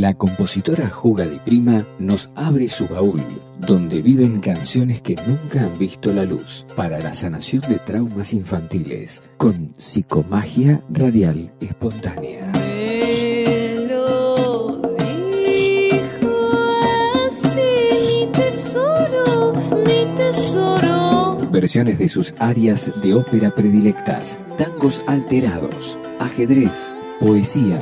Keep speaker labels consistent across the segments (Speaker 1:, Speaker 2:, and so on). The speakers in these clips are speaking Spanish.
Speaker 1: la compositora Juga Di Prima nos abre su baúl, donde viven canciones que nunca han visto la luz, para la sanación de traumas infantiles, con psicomagia radial espontánea. Versiones de sus áreas de ópera predilectas, tangos alterados, ajedrez, poesía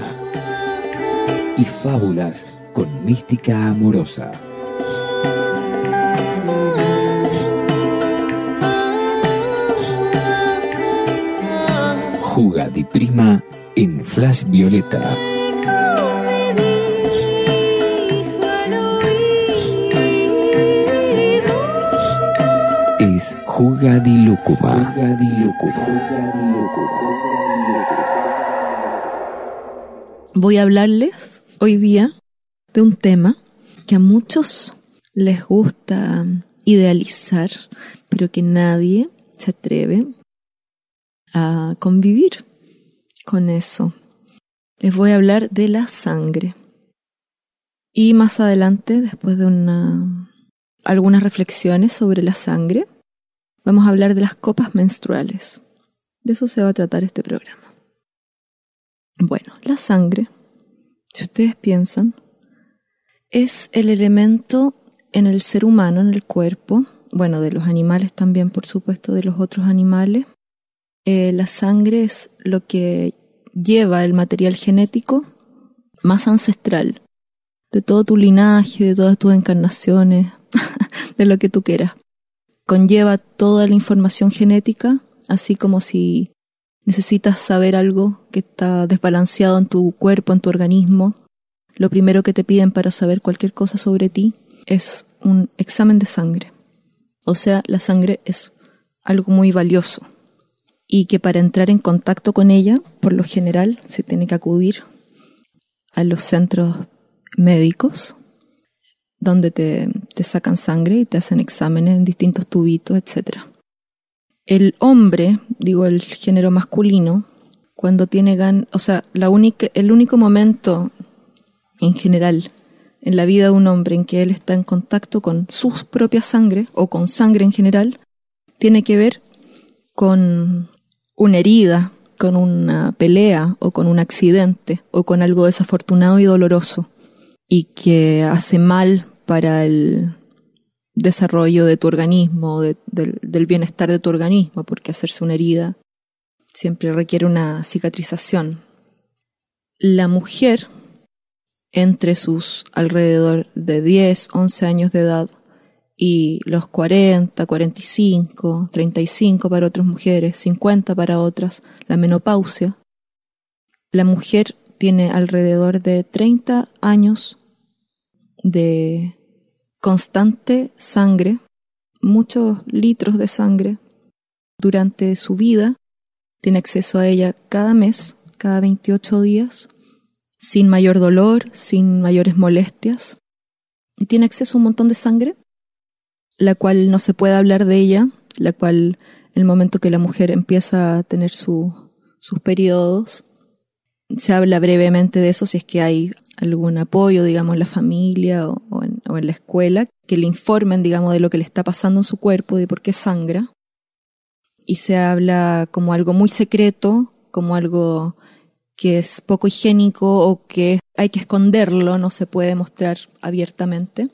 Speaker 1: y fábulas con mística amorosa. Juga Prima en Flash Violeta. Es Juga di Lúcuma.
Speaker 2: Voy a hablarles hoy día de un tema que a muchos les gusta idealizar, pero que nadie se atreve a convivir con eso. Les voy a hablar de la sangre. Y más adelante, después de una, algunas reflexiones sobre la sangre, vamos a hablar de las copas menstruales. De eso se va a tratar este programa. Bueno, la sangre si ustedes piensan, es el elemento en el ser humano, en el cuerpo, bueno, de los animales también, por supuesto, de los otros animales. Eh, la sangre es lo que lleva el material genético más ancestral de todo tu linaje, de todas tus encarnaciones, de lo que tú quieras. Conlleva toda la información genética, así como si necesitas saber algo que está desbalanceado en tu cuerpo, en tu organismo, lo primero que te piden para saber cualquier cosa sobre ti es un examen de sangre. O sea, la sangre es algo muy valioso y que para entrar en contacto con ella, por lo general, se tiene que acudir a los centros médicos donde te, sacan sangre y te hacen exámenes en distintos tubitos, etcétera. El hombre, digo el género masculino, cuando tiene gan, o sea, la única, el único momento en general en la vida de un hombre en que él está en contacto con su propia sangre o con sangre en general, tiene que ver con una herida, con una pelea o con un accidente o con algo desafortunado y doloroso y que hace mal para el desarrollo de tu organismo, del bienestar de tu organismo, porque hacerse una herida siempre requiere una cicatrización. La mujer, entre sus alrededor de 10, 11 años de edad y los 40, 45, 35 para otras mujeres, 50 para otras, la menopausia, la mujer tiene alrededor de 30 años de constante sangre, muchos litros de sangre durante su vida, tiene acceso a ella cada mes, cada 28 días, sin mayor dolor, sin mayores molestias, y tiene acceso a un montón de sangre, la cual no se puede hablar de ella, la cual el momento que la mujer empieza a tener sus periodos, se habla brevemente de eso si es que hay algún apoyo, digamos, en la familia o, en, la escuela, que le informen, digamos, de lo que le está pasando en su cuerpo, de por qué sangra. Y se habla como algo muy secreto, como algo que es poco higiénico o que hay que esconderlo, no se puede mostrar abiertamente.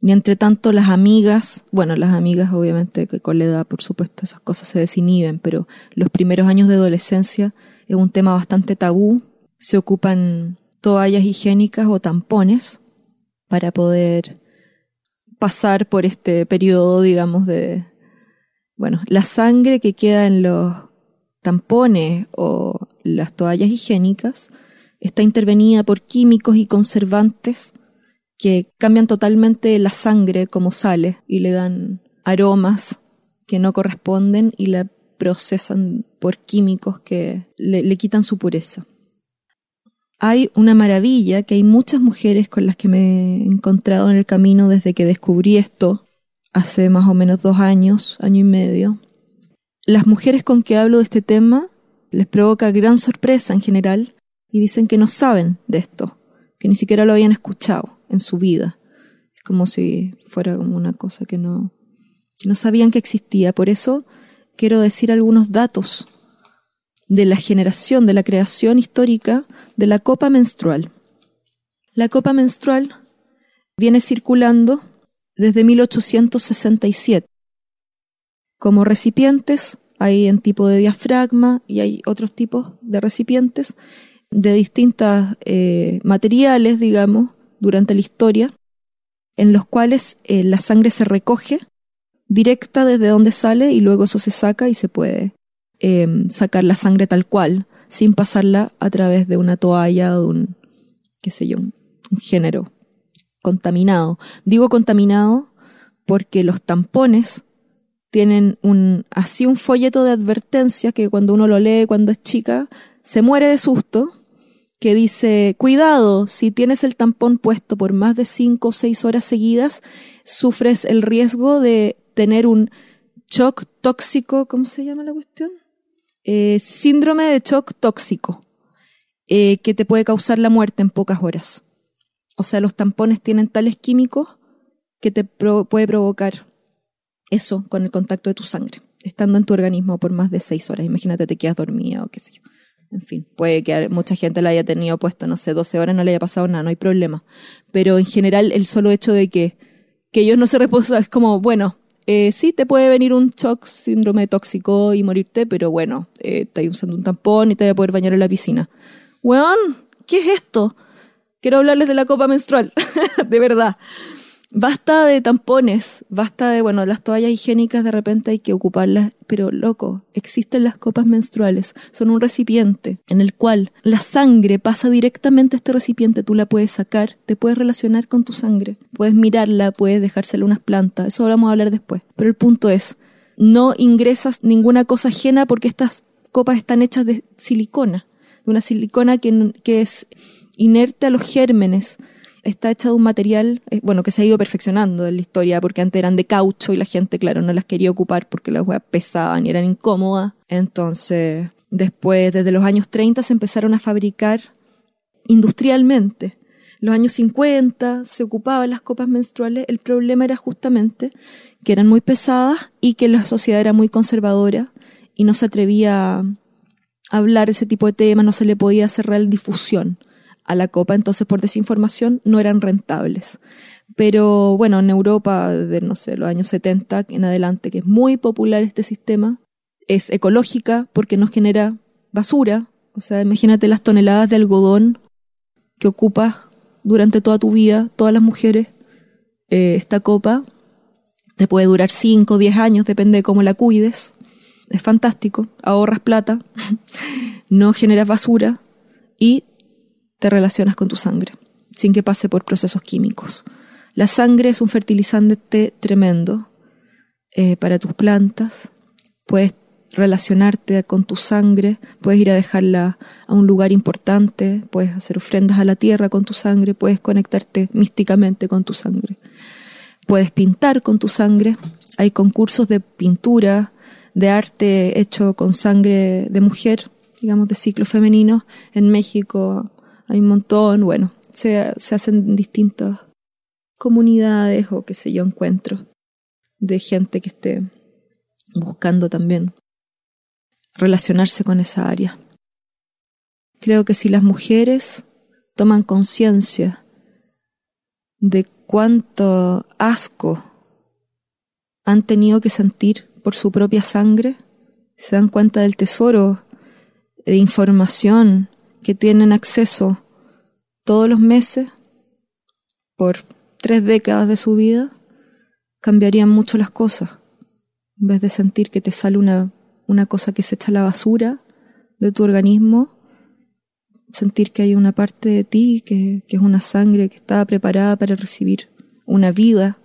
Speaker 2: Ni entre tanto las amigas, bueno, las amigas obviamente que con la edad, por supuesto, esas cosas se desinhiben, pero los primeros años de adolescencia es un tema bastante tabú. Se ocupan toallas higiénicas o tampones para poder pasar por este periodo, digamos, de, bueno, la sangre que queda en los tampones o las toallas higiénicas está intervenida por químicos y conservantes que cambian totalmente la sangre como sale y le dan aromas que no corresponden y la procesan por químicos que le quitan su pureza hay una maravilla que hay muchas mujeres con las que me he encontrado en el camino desde que descubrí esto hace más o menos dos años, año y medio. Las mujeres con que hablo de este tema les provoca gran sorpresa en general y dicen que no saben de esto, que ni siquiera lo habían escuchado en su vida. Es como si fuera como una cosa que no, que no sabían que existía. Por eso quiero decir algunos datos de la generación, de la creación histórica de la copa menstrual. La copa menstrual viene circulando desde 1867. Como recipientes hay en tipo de diafragma y hay otros tipos de recipientes de distintos eh, materiales, digamos, durante la historia, en los cuales eh, la sangre se recoge directa desde donde sale y luego eso se saca y se puede em, sacar la sangre tal cual, sin pasarla a través de una toalla o de un, qué sé yo, un género contaminado. Digo contaminado porque los tampones tienen un, así un folleto de advertencia que cuando uno lo lee cuando es chica, se muere de susto, que dice, cuidado, si tienes el tampón puesto por más de cinco o seis horas seguidas, sufres el riesgo de tener un shock tóxico, ¿cómo se llama la cuestión? Eh, síndrome de shock tóxico, eh, que te puede causar la muerte en pocas horas. O sea, los tampones tienen tales químicos que te puede provocar eso con el contacto de tu sangre, estando en tu organismo por más de seis horas. Imagínate, te quedas dormida o qué sé yo. En fin, puede que mucha gente la haya tenido puesto, no sé, 12 horas, no le haya pasado nada, no hay problema. Pero en general, el solo hecho de que, que ellos no se reposan es como, bueno, eh, sí te puede venir un shock, síndrome tóxico y morirte, pero bueno, eh, estás usando un tampón y te voy a poder bañar en la piscina. Weón, ¿qué es esto? quiero hablarles de la copa menstrual, de verdad. Basta de tampones, basta de, bueno, las toallas higiénicas de repente hay que ocuparlas, pero loco, existen las copas menstruales, son un recipiente en el cual la sangre pasa directamente a este recipiente, tú la puedes sacar, te puedes relacionar con tu sangre, puedes mirarla, puedes dejársela unas plantas, eso vamos a hablar después. Pero el punto es, no ingresas ninguna cosa ajena porque estas copas están hechas de silicona, de una silicona que, que es inerte a los gérmenes. Está hecha de un material, eh, bueno, que se ha ido perfeccionando en la historia, porque antes eran de caucho y la gente, claro, no las quería ocupar porque las huevas pesaban y eran incómodas. Entonces, después, desde los años 30, se empezaron a fabricar industrialmente. Los años 50 se ocupaban las copas menstruales. El problema era justamente que eran muy pesadas y que la sociedad era muy conservadora y no se atrevía a hablar ese tipo de temas, no se le podía hacer real difusión a la copa, entonces por desinformación no eran rentables. Pero bueno, en Europa, de no sé, los años 70 en adelante, que es muy popular este sistema, es ecológica porque no genera basura. O sea, imagínate las toneladas de algodón que ocupas durante toda tu vida, todas las mujeres. Eh, esta copa te puede durar 5 o 10 años, depende de cómo la cuides. Es fantástico, ahorras plata, no generas basura y relacionas con tu sangre, sin que pase por procesos químicos. La sangre es un fertilizante tremendo eh, para tus plantas. Puedes relacionarte con tu sangre, puedes ir a dejarla a un lugar importante, puedes hacer ofrendas a la tierra con tu sangre, puedes conectarte místicamente con tu sangre. Puedes pintar con tu sangre. Hay concursos de pintura, de arte hecho con sangre de mujer, digamos de ciclo femenino, en México, hay un montón, bueno, se, se hacen distintas comunidades o qué sé yo, encuentros de gente que esté buscando también relacionarse con esa área. Creo que si las mujeres toman conciencia de cuánto asco han tenido que sentir por su propia sangre, se dan cuenta del tesoro de información que tienen acceso todos los meses por tres décadas de su vida, cambiarían mucho las cosas. En vez de sentir que te sale una, una cosa que se echa a la basura de tu organismo, sentir que hay una parte de ti que, que es una sangre que está preparada para recibir una vida,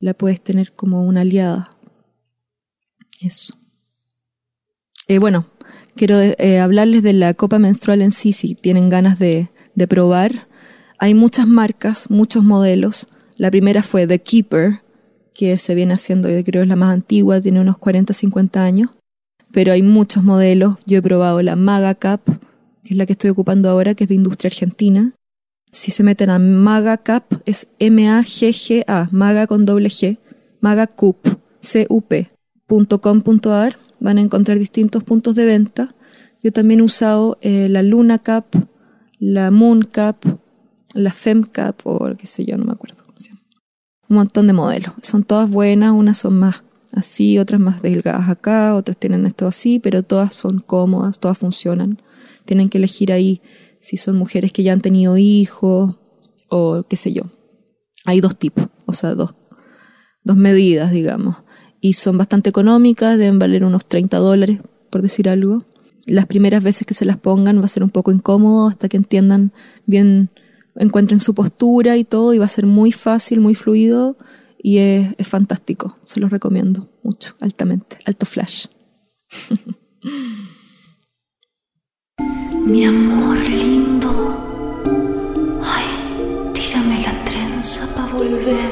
Speaker 2: la puedes tener como una aliada. Eso. Eh, bueno, quiero eh, hablarles de la copa menstrual en sí, si tienen ganas de, de probar. Hay muchas marcas, muchos modelos. La primera fue The Keeper, que se viene haciendo, yo creo es la más antigua, tiene unos 40, 50 años. Pero hay muchos modelos. Yo he probado la Maga Cup, que es la que estoy ocupando ahora, que es de industria argentina. Si se meten a MagaCap, es M-A-G-G-A, Maga con doble G, MagaCup, C-U-P.com.ar, van a encontrar distintos puntos de venta. Yo también he usado eh, la Luna Cap, la Moon Cap, la Femcap o qué sé yo, no me acuerdo cómo se llama. Un montón de modelos. Son todas buenas, unas son más así, otras más delgadas acá, otras tienen esto así, pero todas son cómodas, todas funcionan. Tienen que elegir ahí si son mujeres que ya han tenido hijos o qué sé yo. Hay dos tipos, o sea, dos, dos medidas, digamos. Y son bastante económicas, deben valer unos 30 dólares, por decir algo. Las primeras veces que se las pongan va a ser un poco incómodo hasta que entiendan bien, encuentren su postura y todo, y va a ser muy fácil, muy fluido y es, es fantástico. Se los recomiendo mucho, altamente. Alto flash.
Speaker 3: Mi amor lindo, ay, tírame la trenza para volver.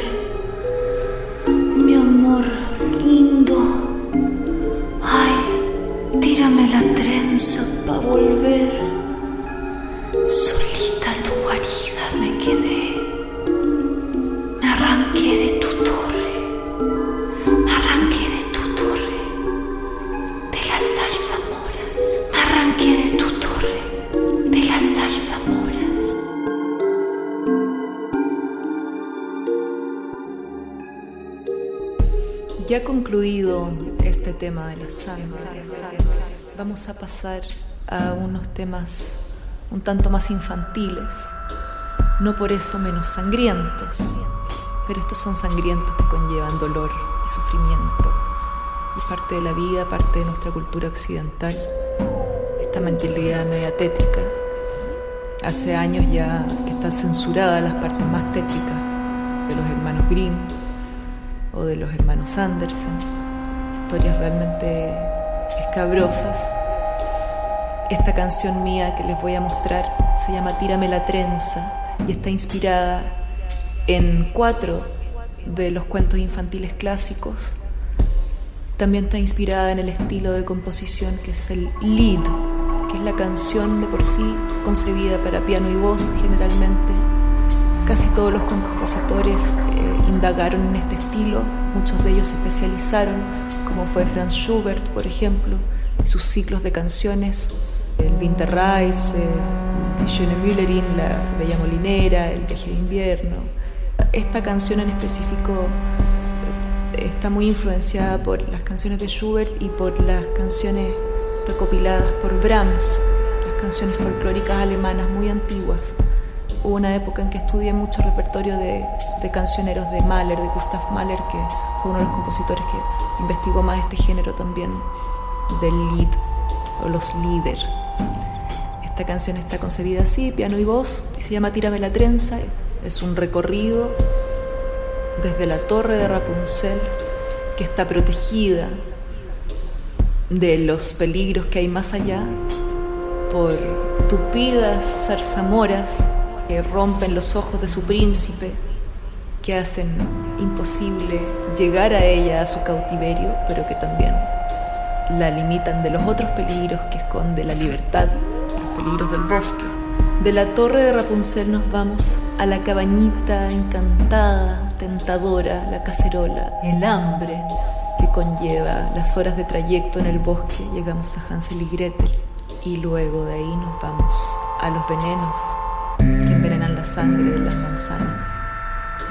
Speaker 3: Mi amor lindo, ay, tírame la trenza para volver. Solita tu guarida me quedé,
Speaker 2: tema de la vamos a pasar a unos temas un tanto más infantiles, no por eso menos sangrientos, pero estos son sangrientos que conllevan dolor y sufrimiento, y parte de la vida, parte de nuestra cultura occidental, esta mentalidad media tétrica. Hace años ya que está censurada las partes más tétricas de los hermanos Grimm o de los hermanos Andersen, historias realmente escabrosas. Esta canción mía que les voy a mostrar se llama Tírame la trenza y está inspirada en cuatro de los cuentos infantiles clásicos. También está inspirada en el estilo de composición que es el lead, que es la canción de por sí concebida para piano y voz generalmente. Casi todos los compositores eh, indagaron en este estilo, muchos de ellos se especializaron, como fue Franz Schubert, por ejemplo, y sus ciclos de canciones, el Winterreise, Die Schöne Müllerin, la Bella Molinera, el Viaje de Invierno. Esta canción en específico eh, está muy influenciada por las canciones de Schubert y por las canciones recopiladas por Brahms, las canciones folclóricas alemanas muy antiguas. Hubo una época en que estudié mucho repertorio de, de, cancioneros de Mahler, de Gustav Mahler, que fue uno de los compositores que investigó más este género también del lead o los líder. Esta canción está concebida así, piano y voz, y se llama Tírame la trenza. Es un recorrido desde la torre de Rapunzel, que está protegida de los peligros que hay más allá por tupidas zarzamoras que rompen los ojos de su príncipe, que hacen imposible llegar a ella, a su cautiverio, pero que también la limitan de los otros peligros que esconde la libertad, los peligros del bosque. De la torre de Rapunzel nos vamos a la cabañita encantada, tentadora, la cacerola, el hambre que conlleva las horas de trayecto en el bosque. Llegamos a Hansel y Gretel y luego de ahí nos vamos a los venenos la sangre de las manzanas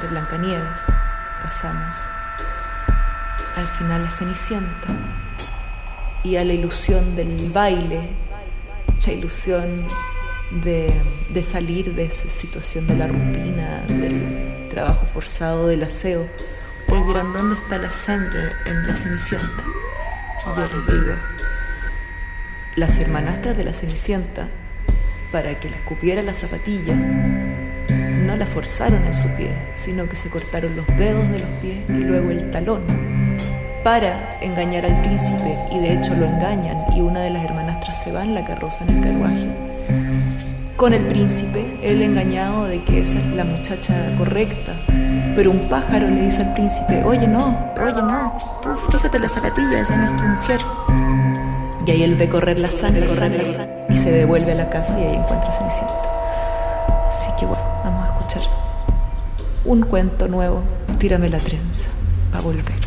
Speaker 2: de Blancanieves. Pasamos al final a Cenicienta y a la ilusión del baile, la ilusión de, salir de esa situación de la rutina, del trabajo forzado, del aseo. Ustedes dirán, ¿dónde está la sangre en la Cenicienta? Yo les digo, las hermanastras de la Cenicienta, para que le escupiera la zapatilla, la forzaron en su pie, sino que se cortaron los dedos de los pies y luego el talón para engañar al príncipe y de hecho lo engañan y una de las hermanastras se va en la carroza en el carruaje con el príncipe, él engañado de que esa es la muchacha correcta. Pero un pájaro le dice al príncipe, oye no, oye no, tú fíjate la zapatilla, esa no es tu mujer. Y ahí él ve correr la sangre, correr la sangre y se devuelve a la casa y ahí encuentra a Cenicienta. Así que bueno, un cuento nuevo, Tírame la trenza, para volver.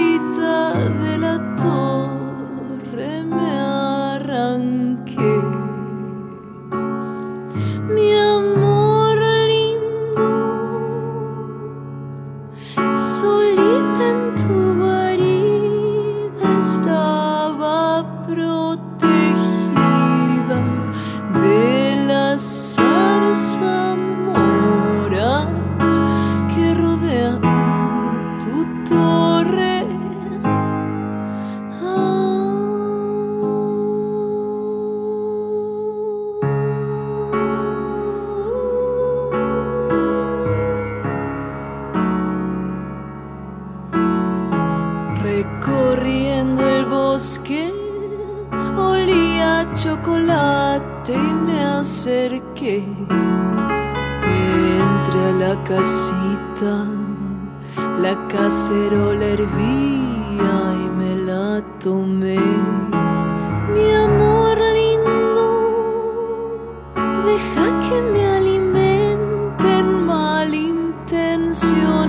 Speaker 4: canción.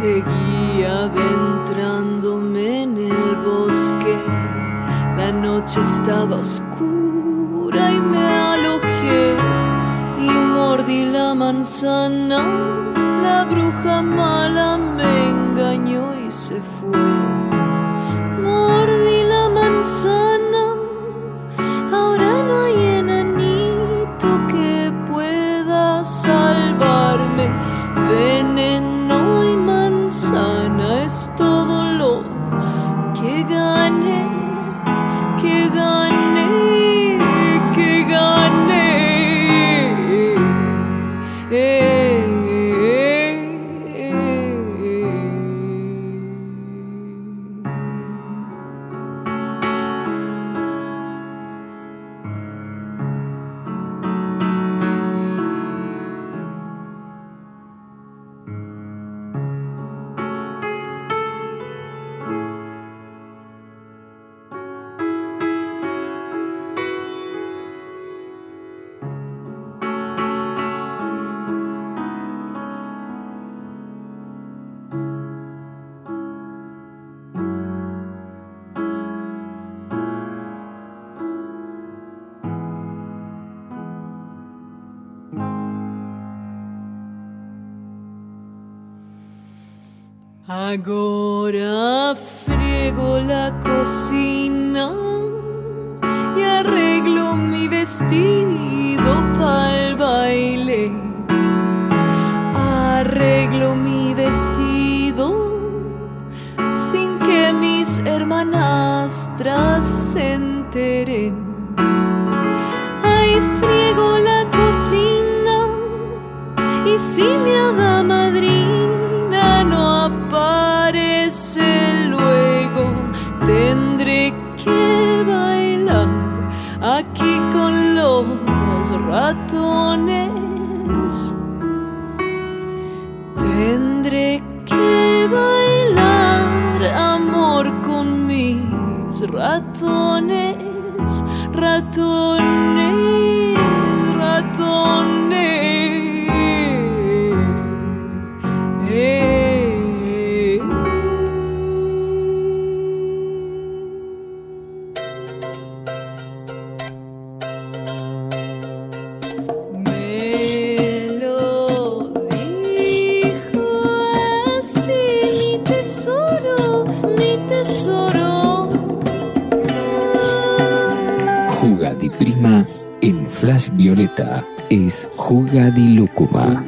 Speaker 4: Seguía adentrándome en el bosque, la
Speaker 2: noche estaba oscura y me alojé y mordí la manzana. La bruja mala me engañó y se fue. Mordí la manzana.
Speaker 4: Cocina y arreglo mi vestido para el baile. Arreglo mi vestido sin que mis hermanastras se enteren. Ay, friego la cocina y si mi hada madrina luego, te
Speaker 2: Tendré que bailar aquí con los ratones. Tendré que bailar amor con mis ratones, ratones, ratones.
Speaker 4: Flash Violeta es Juga di Lúcuma.